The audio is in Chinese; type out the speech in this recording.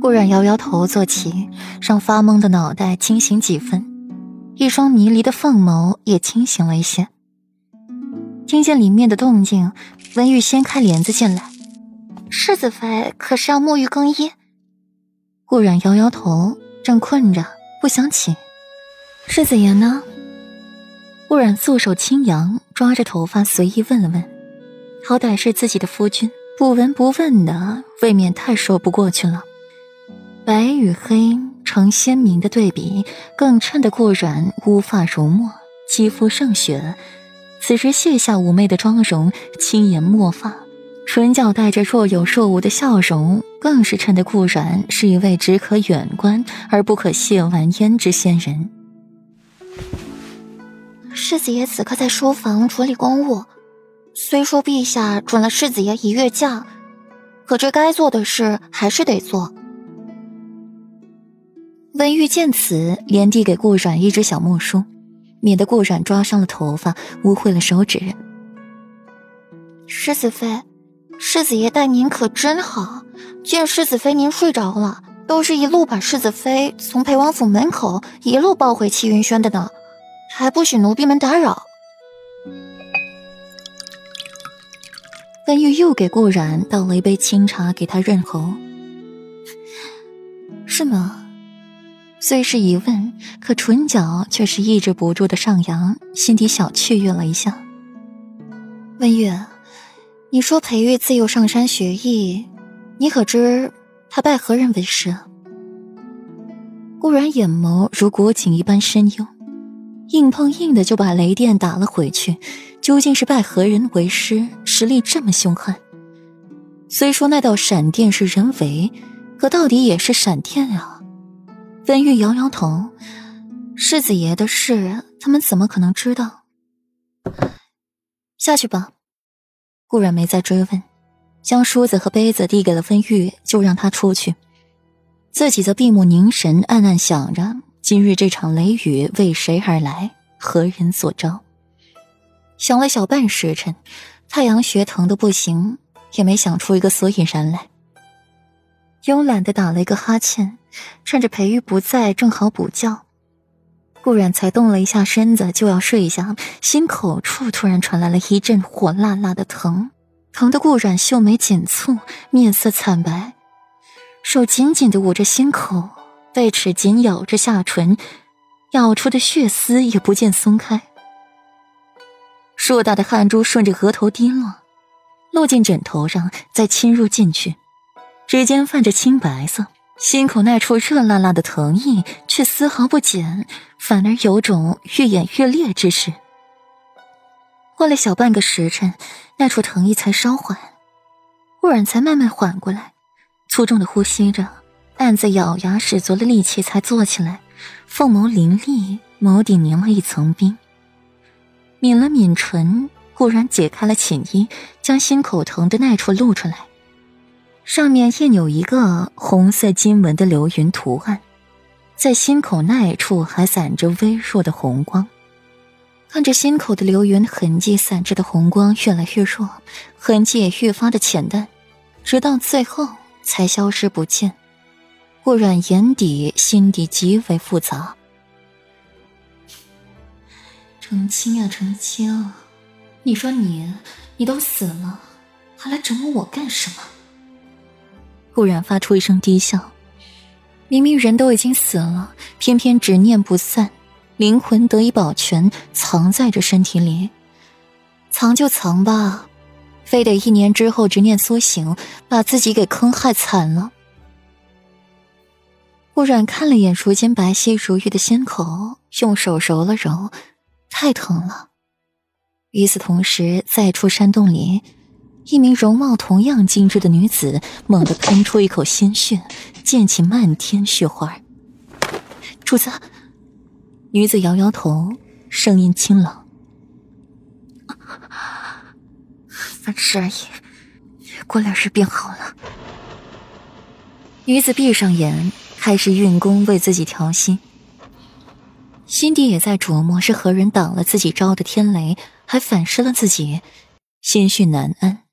顾然摇摇头，坐起，让发懵的脑袋清醒几分，一双迷离的凤眸也清醒了一些。听见里面的动静，温玉掀开帘子进来。世子妃可是要沐浴更衣？顾然摇摇头，正困着，不想起。世子爷呢？顾然素手轻扬，抓着头发随意问了问。好歹是自己的夫君，不闻不问的，未免太说不过去了。白与黑成鲜明的对比，更衬得顾然乌发如墨，肌肤胜雪。此时卸下妩媚的妆容，轻颜墨发，唇角带着若有若无的笑容，更是衬得顾然是一位只可远观而不可亵玩焉之仙人。世子爷此刻在书房处理公务，虽说陛下准了世子爷一月假，可这该做的事还是得做。温玉见此，连递给顾阮一只小木梳。免得顾染抓伤了头发，污秽了手指。世子妃，世子爷待您可真好。见世子妃您睡着了，都是一路把世子妃从裴王府门口一路抱回齐云轩的呢，还不许奴婢们打扰。温玉又给顾染倒了一杯清茶，给他润喉。是吗？虽是疑问，可唇角却是抑制不住的上扬，心底小雀跃了一下。温月，你说裴玉自幼上山学艺，你可知他拜何人为师？顾然眼眸如古井一般深幽，硬碰硬的就把雷电打了回去。究竟是拜何人为师？实力这么凶悍？虽说那道闪电是人为，可到底也是闪电啊。温玉摇摇头，世子爷的事，他们怎么可能知道？下去吧。顾然没再追问，将梳子和杯子递给了温玉，就让他出去，自己则闭目凝神，暗暗想着今日这场雷雨为谁而来，何人所招。想了小半时辰，太阳穴疼的不行，也没想出一个所以然来。慵懒的打了一个哈欠，趁着裴玉不在，正好补觉。顾然才动了一下身子，就要睡下，心口处突然传来了一阵火辣辣的疼，疼得顾然秀眉紧蹙，面色惨白，手紧紧的捂着心口，贝齿紧咬着下唇，咬出的血丝也不见松开。硕大的汗珠顺着额头滴落，落进枕头上，再侵入进去。指尖泛着青白色，心口那处热辣辣的疼意却丝毫不减，反而有种愈演愈烈之势。过了小半个时辰，那处疼意才稍缓，忽然才慢慢缓过来，粗重的呼吸着，暗自咬牙使足了力气才坐起来，凤眸凌厉，眸底凝了一层冰。抿了抿唇，忽然解开了寝衣，将心口疼的那处露出来。上面印有一个红色金纹的流云图案，在心口那一处还散着微弱的红光。看着心口的流云痕迹，散着的红光越来越弱，痕迹也越发的浅淡，直到最后才消失不见。顾染眼底心底极为复杂。成清啊，成清！你说你，你都死了，还来折磨我干什么？忽然发出一声低笑，明明人都已经死了，偏偏执念不散，灵魂得以保全，藏在这身体里。藏就藏吧，非得一年之后执念苏醒，把自己给坑害惨了。顾然看了眼如今白皙如玉的心口，用手揉了揉，太疼了。与此同时，在处山洞里。一名容貌同样精致的女子猛地喷出一口鲜血，溅起漫天血花。主子，女子摇摇头，声音清冷：“凡事而已，过两日便好了。”女子闭上眼，开始运功为自己调息，心底也在琢磨是何人挡了自己招的天雷，还反噬了自己，心绪难安。